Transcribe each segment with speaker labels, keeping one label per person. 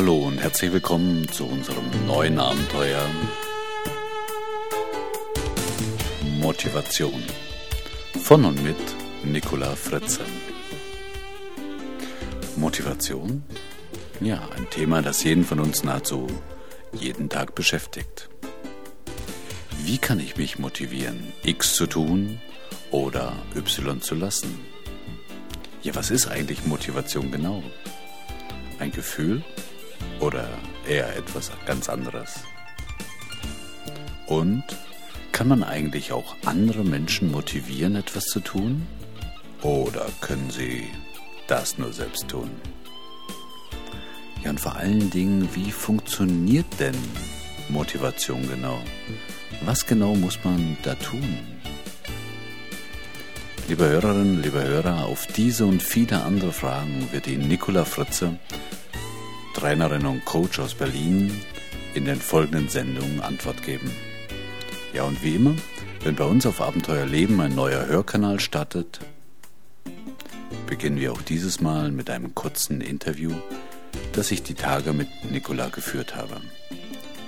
Speaker 1: Hallo und herzlich willkommen zu unserem neuen Abenteuer Motivation von und mit Nicola Fritze. Motivation? Ja, ein Thema, das jeden von uns nahezu jeden Tag beschäftigt. Wie kann ich mich motivieren, X zu tun oder Y zu lassen? Ja, was ist eigentlich Motivation genau? Ein Gefühl oder eher etwas ganz anderes? Und kann man eigentlich auch andere Menschen motivieren, etwas zu tun? Oder können sie das nur selbst tun? Ja, und vor allen Dingen, wie funktioniert denn Motivation genau? Was genau muss man da tun? Liebe Hörerinnen, liebe Hörer, auf diese und viele andere Fragen wird Ihnen Nicola Fritze, Trainerin und Coach aus Berlin, in den folgenden Sendungen Antwort geben. Ja, und wie immer, wenn bei uns auf Abenteuer Leben ein neuer Hörkanal startet, beginnen wir auch dieses Mal mit einem kurzen Interview, das ich die Tage mit Nicola geführt habe.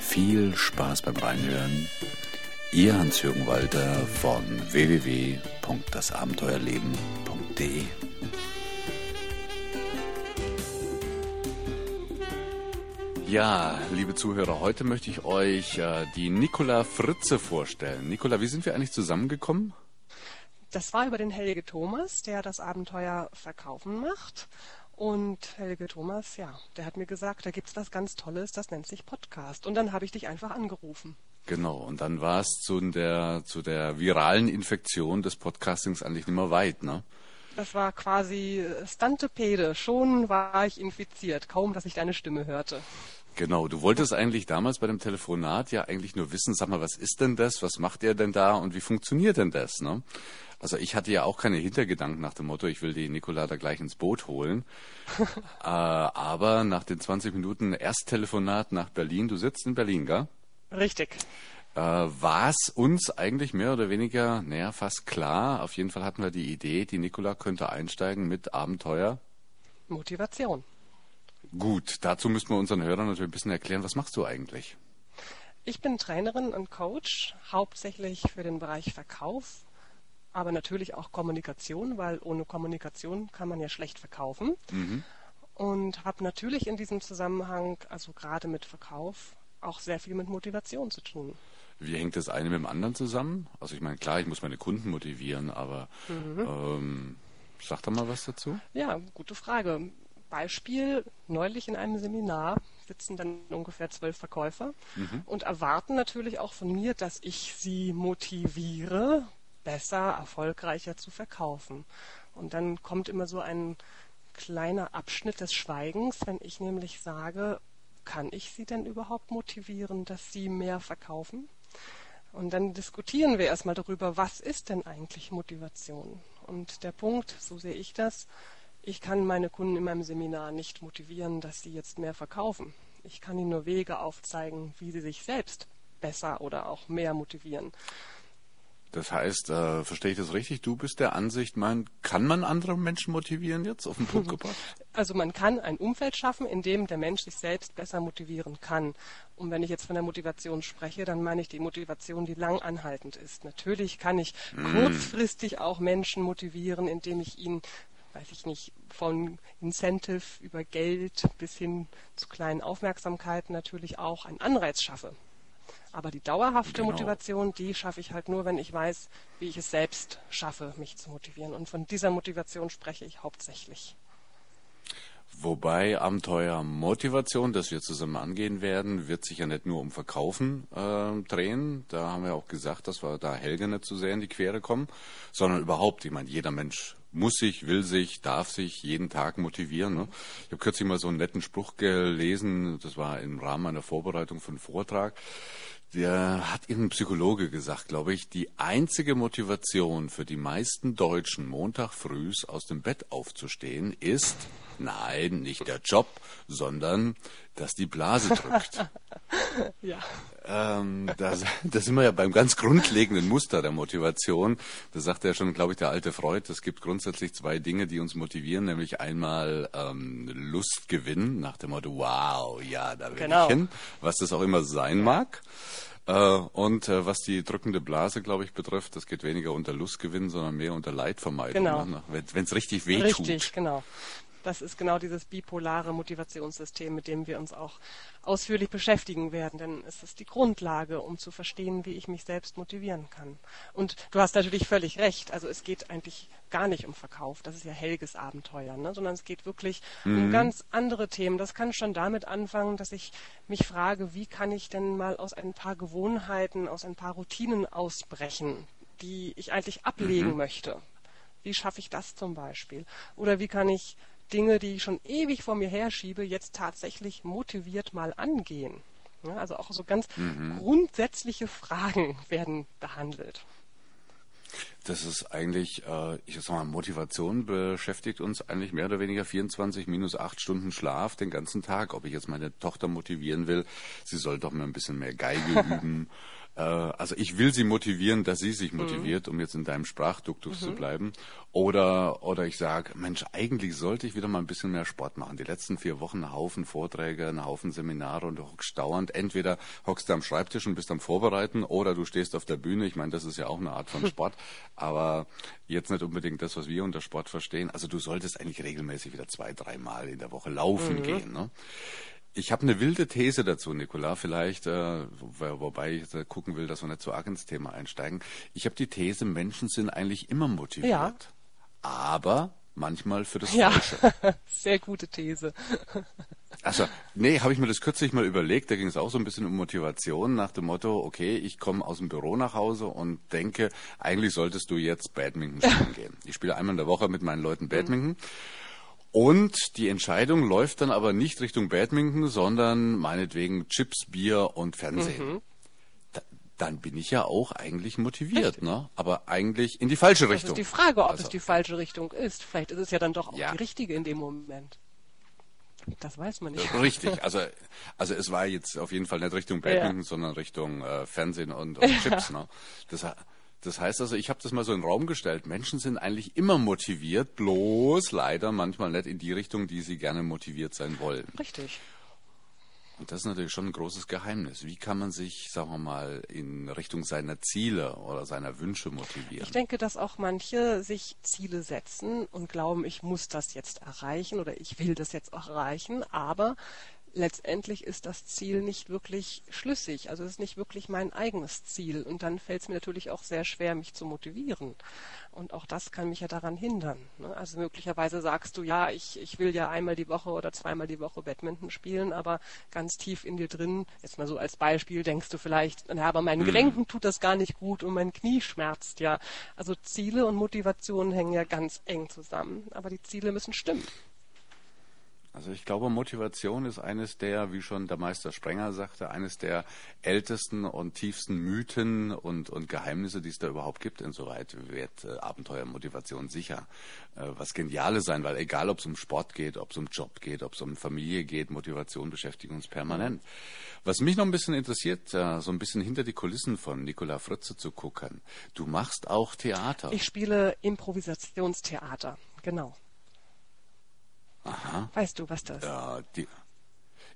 Speaker 1: Viel Spaß beim Reinhören. Ihr Hans-Jürgen Walter von www.dasabenteuerleben.de Ja, liebe Zuhörer, heute möchte ich euch äh, die Nicola Fritze vorstellen. Nicola, wie sind wir eigentlich zusammengekommen?
Speaker 2: Das war über den Helge Thomas, der das Abenteuer Verkaufen macht. Und Helge Thomas, ja, der hat mir gesagt, da gibt es was ganz Tolles, das nennt sich Podcast. Und dann habe ich dich einfach angerufen.
Speaker 1: Genau, und dann war es zu der, zu der viralen Infektion des Podcastings eigentlich nicht mehr weit, ne?
Speaker 2: Das war quasi Stantepede. Schon war ich infiziert, kaum dass ich deine Stimme hörte.
Speaker 1: Genau, du wolltest eigentlich damals bei dem Telefonat ja eigentlich nur wissen, sag mal, was ist denn das, was macht er denn da und wie funktioniert denn das, ne? Also ich hatte ja auch keine Hintergedanken nach dem Motto, ich will die Nikola da gleich ins Boot holen. äh, aber nach den 20 Minuten Ersttelefonat nach Berlin, du sitzt in Berlin, gell?
Speaker 2: Richtig.
Speaker 1: Äh, war es uns eigentlich mehr oder weniger, naja, fast klar. Auf jeden Fall hatten wir die Idee, die Nikola könnte einsteigen mit Abenteuer.
Speaker 2: Motivation.
Speaker 1: Gut, dazu müssen wir unseren Hörern natürlich ein bisschen erklären, was machst du eigentlich?
Speaker 2: Ich bin Trainerin und Coach, hauptsächlich für den Bereich Verkauf, aber natürlich auch Kommunikation, weil ohne Kommunikation kann man ja schlecht verkaufen. Mhm. Und habe natürlich in diesem Zusammenhang, also gerade mit Verkauf, auch sehr viel mit Motivation zu tun.
Speaker 1: Wie hängt das eine mit dem anderen zusammen? Also ich meine, klar, ich muss meine Kunden motivieren, aber mhm. ähm, sag doch mal was dazu.
Speaker 2: Ja, gute Frage. Beispiel, neulich in einem Seminar sitzen dann ungefähr zwölf Verkäufer mhm. und erwarten natürlich auch von mir, dass ich sie motiviere, besser, erfolgreicher zu verkaufen. Und dann kommt immer so ein kleiner Abschnitt des Schweigens, wenn ich nämlich sage, kann ich sie denn überhaupt motivieren, dass sie mehr verkaufen? Und dann diskutieren wir erstmal darüber, was ist denn eigentlich Motivation? Und der Punkt, so sehe ich das, ich kann meine Kunden in meinem Seminar nicht motivieren, dass sie jetzt mehr verkaufen. Ich kann ihnen nur Wege aufzeigen, wie sie sich selbst besser oder auch mehr motivieren.
Speaker 1: Das heißt, äh, verstehe ich das richtig? Du bist der Ansicht, man kann man andere Menschen motivieren jetzt auf den Punkt gebracht?
Speaker 2: Also man kann ein Umfeld schaffen, in dem der Mensch sich selbst besser motivieren kann. Und wenn ich jetzt von der Motivation spreche, dann meine ich die Motivation, die lang anhaltend ist. Natürlich kann ich mm. kurzfristig auch Menschen motivieren, indem ich ihnen weiß ich nicht, von Incentive über Geld bis hin zu kleinen Aufmerksamkeiten natürlich auch einen Anreiz schaffe. Aber die dauerhafte genau. Motivation, die schaffe ich halt nur, wenn ich weiß, wie ich es selbst schaffe, mich zu motivieren. Und von dieser Motivation spreche ich hauptsächlich.
Speaker 1: Wobei Abenteuer Motivation, das wir zusammen angehen werden, wird sich ja nicht nur um Verkaufen äh, drehen. Da haben wir auch gesagt, dass wir da Helge nicht zu sehr in die Quere kommen, sondern überhaupt, ich meine, jeder Mensch muss sich, will sich, darf sich jeden Tag motivieren. Ne? Ich habe kürzlich mal so einen netten Spruch gelesen, das war im Rahmen einer Vorbereitung für einen Vortrag der hat irgendein Psychologe gesagt, glaube ich, die einzige Motivation für die meisten Deutschen Montag frühs aus dem Bett aufzustehen ist, nein, nicht der Job, sondern dass die Blase drückt.
Speaker 2: ja.
Speaker 1: Ähm, da, da sind wir ja beim ganz grundlegenden Muster der Motivation. Das sagt ja schon, glaube ich, der alte Freud. Es gibt grundsätzlich zwei Dinge, die uns motivieren, nämlich einmal ähm, Lustgewinn nach dem Motto, wow, ja, da will genau. ich hin, was das auch immer sein mag. Äh, und äh, was die drückende Blase, glaube ich, betrifft, das geht weniger unter Lustgewinn, sondern mehr unter Leidvermeidung.
Speaker 2: Genau.
Speaker 1: Ne? Wenn es richtig wehtut.
Speaker 2: Richtig, genau. Das ist genau dieses bipolare Motivationssystem, mit dem wir uns auch ausführlich beschäftigen werden, denn es ist die Grundlage, um zu verstehen, wie ich mich selbst motivieren kann. Und du hast natürlich völlig recht. Also es geht eigentlich gar nicht um Verkauf. Das ist ja Helges Abenteuer, ne? sondern es geht wirklich mhm. um ganz andere Themen. Das kann schon damit anfangen, dass ich mich frage, wie kann ich denn mal aus ein paar Gewohnheiten, aus ein paar Routinen ausbrechen, die ich eigentlich ablegen mhm. möchte. Wie schaffe ich das zum Beispiel? Oder wie kann ich Dinge, die ich schon ewig vor mir herschiebe, jetzt tatsächlich motiviert mal angehen. Ja, also auch so ganz mhm. grundsätzliche Fragen werden behandelt.
Speaker 1: Das ist eigentlich, äh, ich sag mal, Motivation beschäftigt uns eigentlich mehr oder weniger 24 minus 8 Stunden Schlaf den ganzen Tag. Ob ich jetzt meine Tochter motivieren will, sie soll doch mal ein bisschen mehr Geige üben also ich will sie motivieren, dass sie sich mhm. motiviert, mhm. um jetzt in deinem Sprachduktus mhm. zu bleiben. Oder, oder ich sage, Mensch, eigentlich sollte ich wieder mal ein bisschen mehr Sport machen. Die letzten vier Wochen ein Haufen Vorträge, ein Haufen Seminare und du hockst dauernd. Entweder hockst du am Schreibtisch und bist am Vorbereiten oder du stehst auf der Bühne. Ich meine, das ist ja auch eine Art von Sport, aber jetzt nicht unbedingt das, was wir unter Sport verstehen. Also du solltest eigentlich regelmäßig wieder zwei, dreimal in der Woche laufen mhm. gehen. Ne? Ich habe eine wilde These dazu, Nicola, vielleicht, äh, wobei ich gucken will, dass wir nicht zu arg ins Thema einsteigen. Ich habe die These, Menschen sind eigentlich immer motiviert. Ja. Aber manchmal für das
Speaker 2: ja.
Speaker 1: Falsche.
Speaker 2: Sehr gute These.
Speaker 1: Also, nee, habe ich mir das kürzlich mal überlegt. Da ging es auch so ein bisschen um Motivation nach dem Motto, okay, ich komme aus dem Büro nach Hause und denke, eigentlich solltest du jetzt Badminton spielen gehen. Ich spiele einmal in der Woche mit meinen Leuten Badminton. Mhm. Und die Entscheidung läuft dann aber nicht Richtung Badminton, sondern meinetwegen Chips, Bier und Fernsehen. Mhm. Da, dann bin ich ja auch eigentlich motiviert, ne? Aber eigentlich in die falsche Richtung.
Speaker 2: Das ist die Frage, ob also. es die falsche Richtung ist. Vielleicht ist es ja dann doch auch ja. die richtige in dem Moment. Das weiß man nicht.
Speaker 1: Richtig, also also es war jetzt auf jeden Fall nicht Richtung Badminton, ja. sondern Richtung äh, Fernsehen und, und Chips. Ne? Das, das heißt also, ich habe das mal so in den Raum gestellt. Menschen sind eigentlich immer motiviert, bloß leider manchmal nicht in die Richtung, die sie gerne motiviert sein wollen.
Speaker 2: Richtig.
Speaker 1: Und das ist natürlich schon ein großes Geheimnis. Wie kann man sich, sagen wir mal, in Richtung seiner Ziele oder seiner Wünsche motivieren?
Speaker 2: Ich denke, dass auch manche sich Ziele setzen und glauben, ich muss das jetzt erreichen oder ich will das jetzt auch erreichen, aber letztendlich ist das Ziel nicht wirklich schlüssig. Also es ist nicht wirklich mein eigenes Ziel. Und dann fällt es mir natürlich auch sehr schwer, mich zu motivieren. Und auch das kann mich ja daran hindern. Ne? Also möglicherweise sagst du, ja, ich, ich will ja einmal die Woche oder zweimal die Woche Badminton spielen, aber ganz tief in dir drin, jetzt mal so als Beispiel, denkst du vielleicht, na, aber meinen mhm. Gelenken tut das gar nicht gut und mein Knie schmerzt ja. Also Ziele und Motivation hängen ja ganz eng zusammen. Aber die Ziele müssen stimmen.
Speaker 1: Also ich glaube, Motivation ist eines der, wie schon der Meister Sprenger sagte, eines der ältesten und tiefsten Mythen und, und Geheimnisse, die es da überhaupt gibt. Insoweit wird äh, Abenteuermotivation sicher äh, was Geniales sein, weil egal, ob es um Sport geht, ob es um Job geht, ob es um Familie geht, Motivation beschäftigt uns permanent. Was mich noch ein bisschen interessiert, äh, so ein bisschen hinter die Kulissen von Nicola Fritze zu gucken. Du machst auch Theater.
Speaker 2: Ich spiele Improvisationstheater, genau.
Speaker 1: Aha.
Speaker 2: Weißt du, was das?
Speaker 1: Ja, die,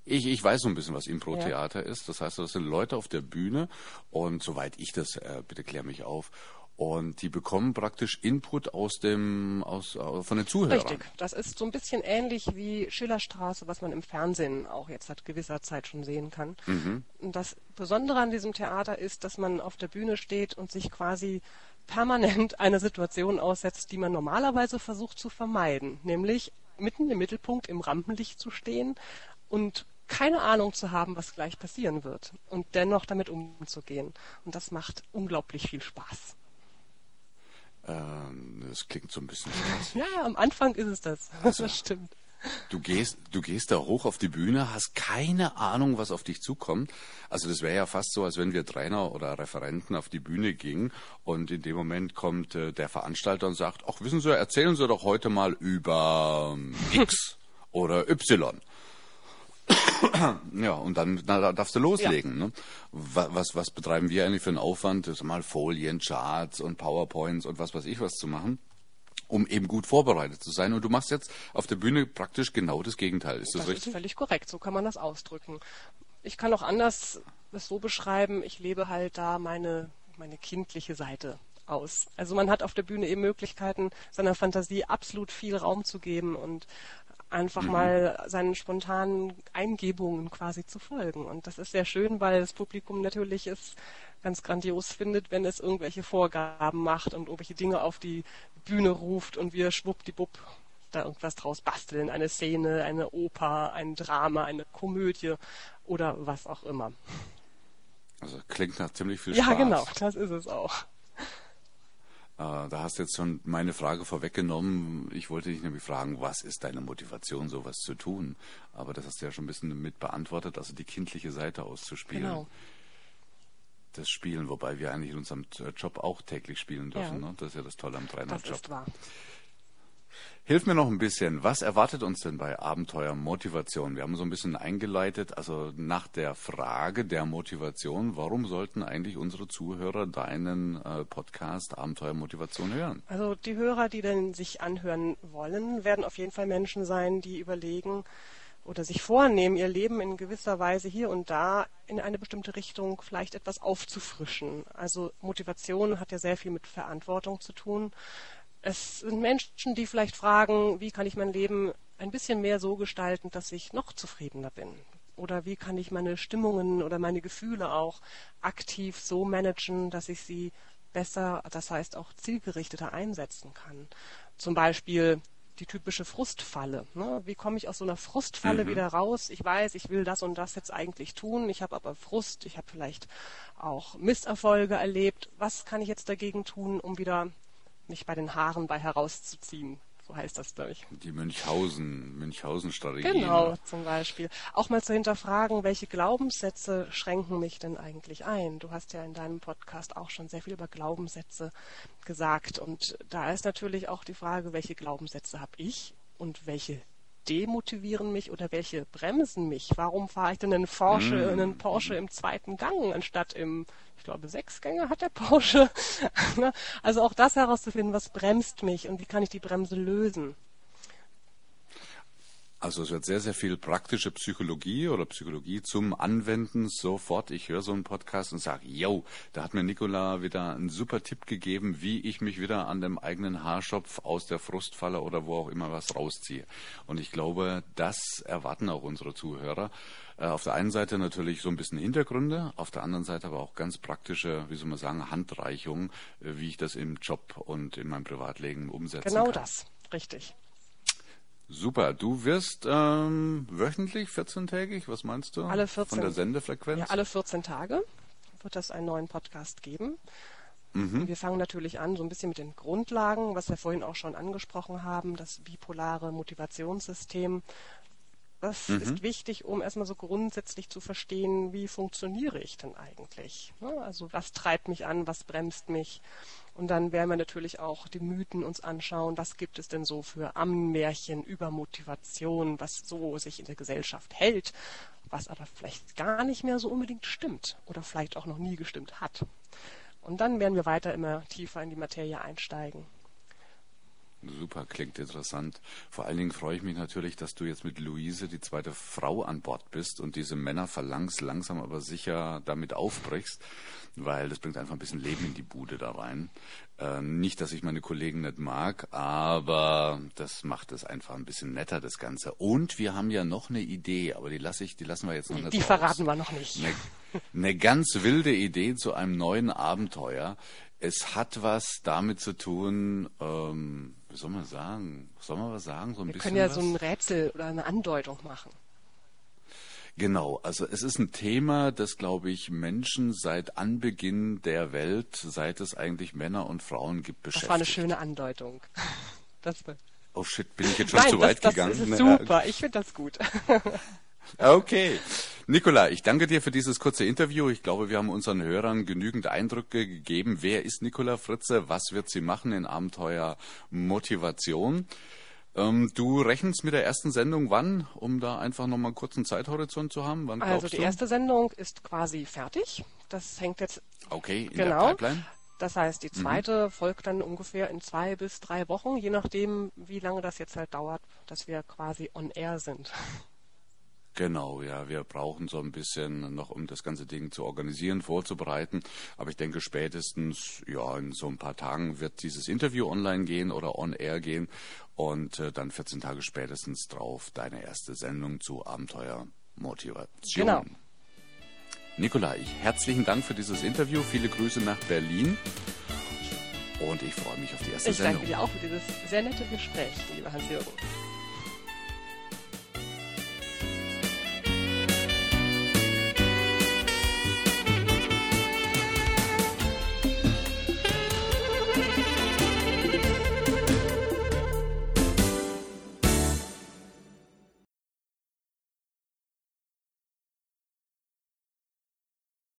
Speaker 1: ich, ich weiß so ein bisschen, was Impro-Theater ja. ist. Das heißt, das sind Leute auf der Bühne und soweit ich das, äh, bitte klär mich auf, und die bekommen praktisch Input aus dem, aus, äh, von den Zuhörern.
Speaker 2: Richtig. Das ist so ein bisschen ähnlich wie Schillerstraße, was man im Fernsehen auch jetzt seit gewisser Zeit schon sehen kann. Mhm. Und das Besondere an diesem Theater ist, dass man auf der Bühne steht und sich quasi permanent einer Situation aussetzt, die man normalerweise versucht zu vermeiden, nämlich mitten im Mittelpunkt im Rampenlicht zu stehen und keine Ahnung zu haben, was gleich passieren wird und dennoch damit umzugehen. Und das macht unglaublich viel Spaß.
Speaker 1: Ähm, das klingt so ein bisschen.
Speaker 2: ja, am Anfang ist es das. Also, das stimmt.
Speaker 1: Du gehst, du gehst da hoch auf die Bühne, hast keine Ahnung, was auf dich zukommt. Also das wäre ja fast so, als wenn wir Trainer oder Referenten auf die Bühne gingen und in dem Moment kommt äh, der Veranstalter und sagt, ach wissen Sie, erzählen Sie doch heute mal über ähm, X oder Y. Ja, und dann na, darfst du loslegen. Ja. Ne? Was, was betreiben wir eigentlich für einen Aufwand, das mal Folien, Charts und PowerPoints und was weiß ich was zu machen? Um eben gut vorbereitet zu sein. Und du machst jetzt auf der Bühne praktisch genau das Gegenteil. Ist das, das richtig?
Speaker 2: Ist völlig korrekt. So kann man das ausdrücken. Ich kann auch anders das so beschreiben. Ich lebe halt da meine, meine kindliche Seite aus. Also man hat auf der Bühne eben Möglichkeiten, seiner Fantasie absolut viel Raum zu geben und einfach mhm. mal seinen spontanen Eingebungen quasi zu folgen. Und das ist sehr schön, weil das Publikum natürlich es ganz grandios findet, wenn es irgendwelche Vorgaben macht und irgendwelche Dinge auf die Bühne ruft und wir schwuppdiwupp da irgendwas draus basteln. Eine Szene, eine Oper, ein Drama, eine Komödie oder was auch immer.
Speaker 1: Also klingt nach ziemlich viel
Speaker 2: Spaß. Ja, genau, das ist es auch.
Speaker 1: Äh, da hast du jetzt schon meine Frage vorweggenommen. Ich wollte dich nämlich fragen, was ist deine Motivation, sowas zu tun? Aber das hast du ja schon ein bisschen mit beantwortet, also die kindliche Seite auszuspielen. Genau. Das Spielen, wobei wir eigentlich in unserem Job auch täglich spielen dürfen. Ja. Ne? Das ist ja das Tolle am Trainerjob. Das ist wahr. Hilf mir noch ein bisschen. Was erwartet uns denn bei Abenteuer Motivation? Wir haben so ein bisschen eingeleitet, also nach der Frage der Motivation, warum sollten eigentlich unsere Zuhörer deinen äh, Podcast Abenteuer Motivation hören?
Speaker 2: Also die Hörer, die denn sich anhören wollen, werden auf jeden Fall Menschen sein, die überlegen oder sich vornehmen, ihr Leben in gewisser Weise hier und da in eine bestimmte Richtung vielleicht etwas aufzufrischen. Also Motivation hat ja sehr viel mit Verantwortung zu tun. Es sind Menschen, die vielleicht fragen, wie kann ich mein Leben ein bisschen mehr so gestalten, dass ich noch zufriedener bin? Oder wie kann ich meine Stimmungen oder meine Gefühle auch aktiv so managen, dass ich sie besser, das heißt auch zielgerichteter einsetzen kann? Zum Beispiel die typische Frustfalle. Ne? Wie komme ich aus so einer Frustfalle mhm. wieder raus? Ich weiß, ich will das und das jetzt eigentlich tun. Ich habe aber Frust. Ich habe vielleicht auch Misserfolge erlebt. Was kann ich jetzt dagegen tun, um wieder mich bei den Haaren bei herauszuziehen. So heißt das, glaube ich.
Speaker 1: Die Münchhausen, Münchhausen-Strategie.
Speaker 2: Genau, zum Beispiel. Auch mal zu hinterfragen, welche Glaubenssätze schränken mich denn eigentlich ein? Du hast ja in deinem Podcast auch schon sehr viel über Glaubenssätze gesagt. Und da ist natürlich auch die Frage, welche Glaubenssätze habe ich und welche demotivieren mich oder welche bremsen mich? Warum fahre ich denn einen Porsche, mm. einen Porsche im zweiten Gang anstatt im glaube, sechs Gänge hat der Porsche. Ne? also auch das herauszufinden, was bremst mich und wie kann ich die Bremse lösen.
Speaker 1: Also es wird sehr, sehr viel praktische Psychologie oder Psychologie zum Anwenden sofort. Ich höre so einen Podcast und sage, yo, da hat mir Nicola wieder einen super Tipp gegeben, wie ich mich wieder an dem eigenen Haarschopf aus der Frustfalle oder wo auch immer was rausziehe. Und ich glaube, das erwarten auch unsere Zuhörer. Äh, auf der einen Seite natürlich so ein bisschen Hintergründe, auf der anderen Seite aber auch ganz praktische, wie soll man sagen, Handreichungen, äh, wie ich das im Job und in meinem Privatleben umsetzen
Speaker 2: genau
Speaker 1: kann.
Speaker 2: Genau das, richtig.
Speaker 1: Super. Du wirst ähm, wöchentlich, 14-tägig, was meinst du?
Speaker 2: Alle 14.
Speaker 1: Von der Sendefrequenz?
Speaker 2: Ja, alle 14 Tage wird es einen neuen Podcast geben. Mhm. Wir fangen natürlich an, so ein bisschen mit den Grundlagen, was wir vorhin auch schon angesprochen haben, das bipolare Motivationssystem, das mhm. ist wichtig, um erstmal so grundsätzlich zu verstehen, wie funktioniere ich denn eigentlich? Ne? Also was treibt mich an, was bremst mich? Und dann werden wir natürlich auch die Mythen uns anschauen, was gibt es denn so für Ammenmärchen über Motivation, was so sich in der Gesellschaft hält, was aber vielleicht gar nicht mehr so unbedingt stimmt oder vielleicht auch noch nie gestimmt hat. Und dann werden wir weiter immer tiefer in die Materie einsteigen.
Speaker 1: Super, klingt interessant. Vor allen Dingen freue ich mich natürlich, dass du jetzt mit Luise die zweite Frau an Bord bist und diese Männerphalanx langsam aber sicher damit aufbrichst, weil das bringt einfach ein bisschen Leben in die Bude da rein. Äh, nicht, dass ich meine Kollegen nicht mag, aber das macht es einfach ein bisschen netter, das Ganze. Und wir haben ja noch eine Idee, aber die lasse ich, die lassen wir jetzt noch nicht.
Speaker 2: Die raus. verraten wir noch nicht.
Speaker 1: Eine, eine ganz wilde Idee zu einem neuen Abenteuer. Es hat was damit zu tun, ähm, wie soll man sagen? Soll man was sagen?
Speaker 2: So ein
Speaker 1: Wir
Speaker 2: bisschen können ja was? so ein Rätsel oder eine Andeutung machen.
Speaker 1: Genau, also es ist ein Thema, das, glaube ich, Menschen seit Anbeginn der Welt, seit es eigentlich Männer und Frauen gibt, beschäftigt. Das
Speaker 2: war eine schöne Andeutung. Das
Speaker 1: oh shit, bin ich jetzt schon Nein, zu weit
Speaker 2: das,
Speaker 1: gegangen?
Speaker 2: Das ist super, ich finde das gut.
Speaker 1: Okay. Nikola, ich danke dir für dieses kurze Interview. Ich glaube, wir haben unseren Hörern genügend Eindrücke gegeben. Wer ist Nikola Fritze? Was wird sie machen in Abenteuer Motivation? Ähm, du rechnest mit der ersten Sendung wann, um da einfach nochmal einen Zeithorizont zu haben? Wann
Speaker 2: also die
Speaker 1: du?
Speaker 2: erste Sendung ist quasi fertig. Das hängt jetzt
Speaker 1: okay, in
Speaker 2: genau.
Speaker 1: der Pipeline.
Speaker 2: Das heißt, die zweite mhm. folgt dann ungefähr in zwei bis drei Wochen, je nachdem, wie lange das jetzt halt dauert, dass wir quasi on air sind.
Speaker 1: Genau, ja, wir brauchen so ein bisschen noch, um das ganze Ding zu organisieren, vorzubereiten. Aber ich denke, spätestens, ja, in so ein paar Tagen wird dieses Interview online gehen oder on air gehen und äh, dann 14 Tage spätestens drauf deine erste Sendung zu Abenteuer Motivation. Genau. Ich herzlichen Dank für dieses Interview. Viele Grüße nach Berlin. Und ich freue mich auf die erste
Speaker 2: ich
Speaker 1: Sendung.
Speaker 2: Ich danke dir auch für dieses sehr nette Gespräch, lieber Hans-Jürgen.